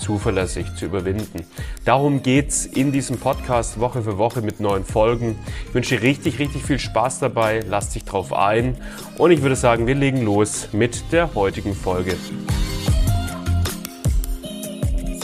zuverlässig zu überwinden. Darum geht's in diesem Podcast Woche für Woche mit neuen Folgen. Ich wünsche dir richtig, richtig viel Spaß dabei. Lass dich drauf ein. Und ich würde sagen, wir legen los mit der heutigen Folge.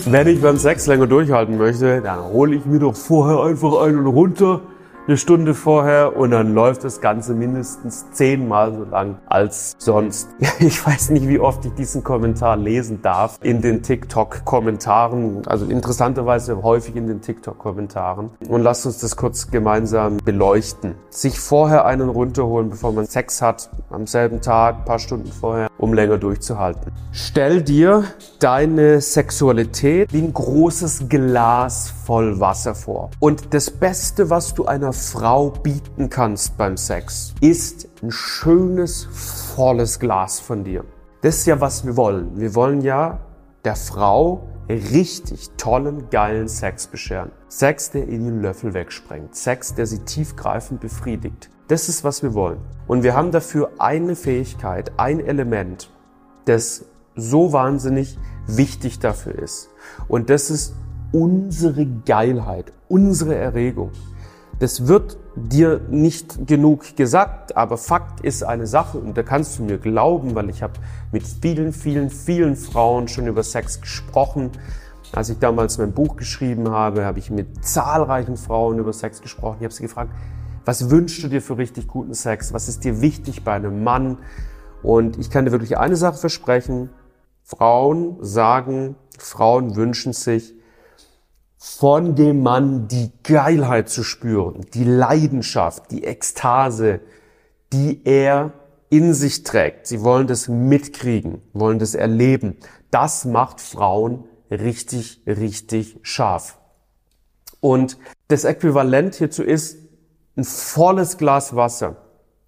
Wenn ich beim Sex länger durchhalten möchte, dann hole ich mir doch vorher einfach einen runter eine Stunde vorher und dann läuft das Ganze mindestens zehnmal so lang als sonst. Ich weiß nicht, wie oft ich diesen Kommentar lesen darf in den TikTok-Kommentaren, also interessanterweise häufig in den TikTok-Kommentaren. Und lasst uns das kurz gemeinsam beleuchten. Sich vorher einen runterholen, bevor man Sex hat, am selben Tag, paar Stunden vorher, um länger durchzuhalten. Stell dir deine Sexualität wie ein großes Glas voll Wasser vor. Und das Beste, was du einer Frau bieten kannst beim Sex, ist ein schönes, volles Glas von dir. Das ist ja, was wir wollen. Wir wollen ja der Frau richtig tollen, geilen Sex bescheren. Sex, der in den Löffel wegsprengt. Sex, der sie tiefgreifend befriedigt. Das ist, was wir wollen. Und wir haben dafür eine Fähigkeit, ein Element, das so wahnsinnig wichtig dafür ist. Und das ist unsere Geilheit, unsere Erregung. Das wird dir nicht genug gesagt, aber Fakt ist eine Sache und da kannst du mir glauben, weil ich habe mit vielen, vielen, vielen Frauen schon über Sex gesprochen. Als ich damals mein Buch geschrieben habe, habe ich mit zahlreichen Frauen über Sex gesprochen. Ich habe sie gefragt, was wünschst du dir für richtig guten Sex? Was ist dir wichtig bei einem Mann? Und ich kann dir wirklich eine Sache versprechen. Frauen sagen, Frauen wünschen sich von dem Mann die Geilheit zu spüren, die Leidenschaft, die Ekstase, die er in sich trägt. Sie wollen das mitkriegen, wollen das erleben. Das macht Frauen richtig, richtig scharf. Und das Äquivalent hierzu ist ein volles Glas Wasser.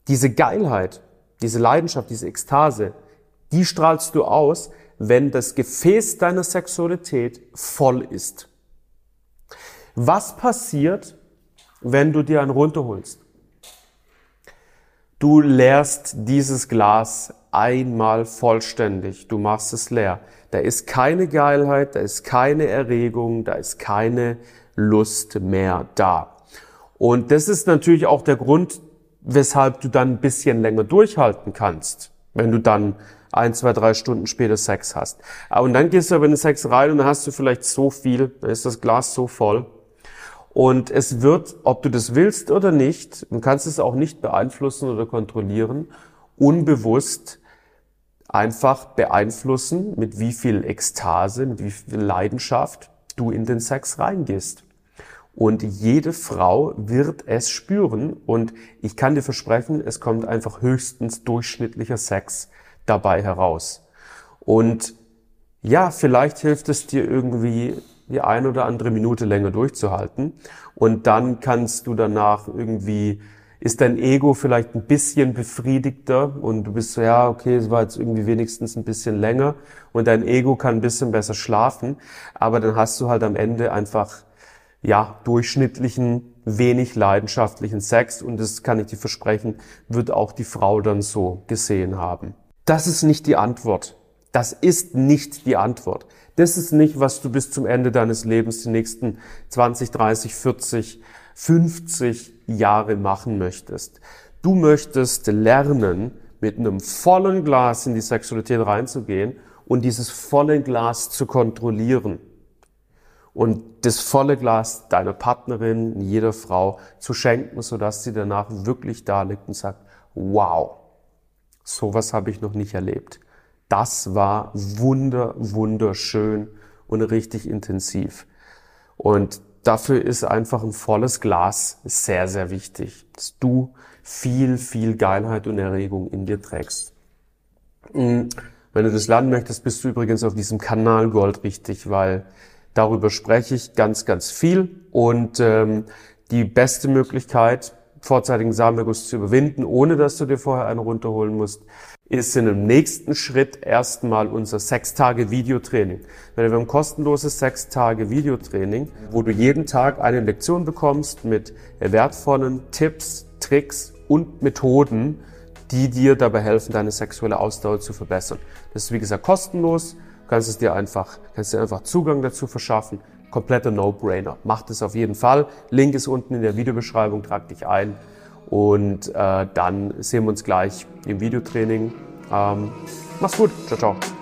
Diese Geilheit, diese Leidenschaft, diese Ekstase, die strahlst du aus, wenn das Gefäß deiner Sexualität voll ist. Was passiert, wenn du dir einen runterholst? Du leerst dieses Glas einmal vollständig. Du machst es leer. Da ist keine Geilheit, da ist keine Erregung, da ist keine Lust mehr da. Und das ist natürlich auch der Grund, weshalb du dann ein bisschen länger durchhalten kannst, wenn du dann ein, zwei, drei Stunden später Sex hast. Und dann gehst du aber in den Sex rein und dann hast du vielleicht so viel, dann ist das Glas so voll, und es wird, ob du das willst oder nicht, du kannst es auch nicht beeinflussen oder kontrollieren, unbewusst einfach beeinflussen, mit wie viel Ekstase, mit wie viel Leidenschaft du in den Sex reingehst. Und jede Frau wird es spüren. Und ich kann dir versprechen, es kommt einfach höchstens durchschnittlicher Sex dabei heraus. Und ja, vielleicht hilft es dir irgendwie die ein oder andere Minute länger durchzuhalten. Und dann kannst du danach irgendwie, ist dein Ego vielleicht ein bisschen befriedigter und du bist so, ja, okay, es war jetzt irgendwie wenigstens ein bisschen länger und dein Ego kann ein bisschen besser schlafen. Aber dann hast du halt am Ende einfach, ja, durchschnittlichen, wenig leidenschaftlichen Sex und das kann ich dir versprechen, wird auch die Frau dann so gesehen haben. Das ist nicht die Antwort. Das ist nicht die Antwort. Das ist nicht, was du bis zum Ende deines Lebens die nächsten 20, 30, 40, 50 Jahre machen möchtest. Du möchtest lernen, mit einem vollen Glas in die Sexualität reinzugehen und dieses volle Glas zu kontrollieren. Und das volle Glas deiner Partnerin, jeder Frau zu schenken, sodass sie danach wirklich da liegt und sagt, wow, sowas habe ich noch nicht erlebt. Das war wunder, wunderschön und richtig intensiv. Und dafür ist einfach ein volles Glas sehr, sehr wichtig, dass du viel, viel Geilheit und Erregung in dir trägst. Mm, wenn du das lernen möchtest, bist du übrigens auf diesem Kanal Gold richtig, weil darüber spreche ich ganz, ganz viel und ähm, die beste Möglichkeit, vorzeitigen Samenerguss zu überwinden, ohne dass du dir vorher einen runterholen musst, ist in dem nächsten Schritt erstmal unser sechs Tage Videotraining. Wir haben ein kostenloses sechs Tage Videotraining, wo du jeden Tag eine Lektion bekommst mit wertvollen Tipps, Tricks und Methoden, die dir dabei helfen, deine sexuelle Ausdauer zu verbessern. Das ist wie gesagt kostenlos. Kannst es dir einfach, kannst dir einfach Zugang dazu verschaffen. Kompletter No-Brainer. Mach das auf jeden Fall. Link ist unten in der Videobeschreibung. Trag dich ein. Und äh, dann sehen wir uns gleich im Videotraining. Ähm, mach's gut. Ciao, ciao.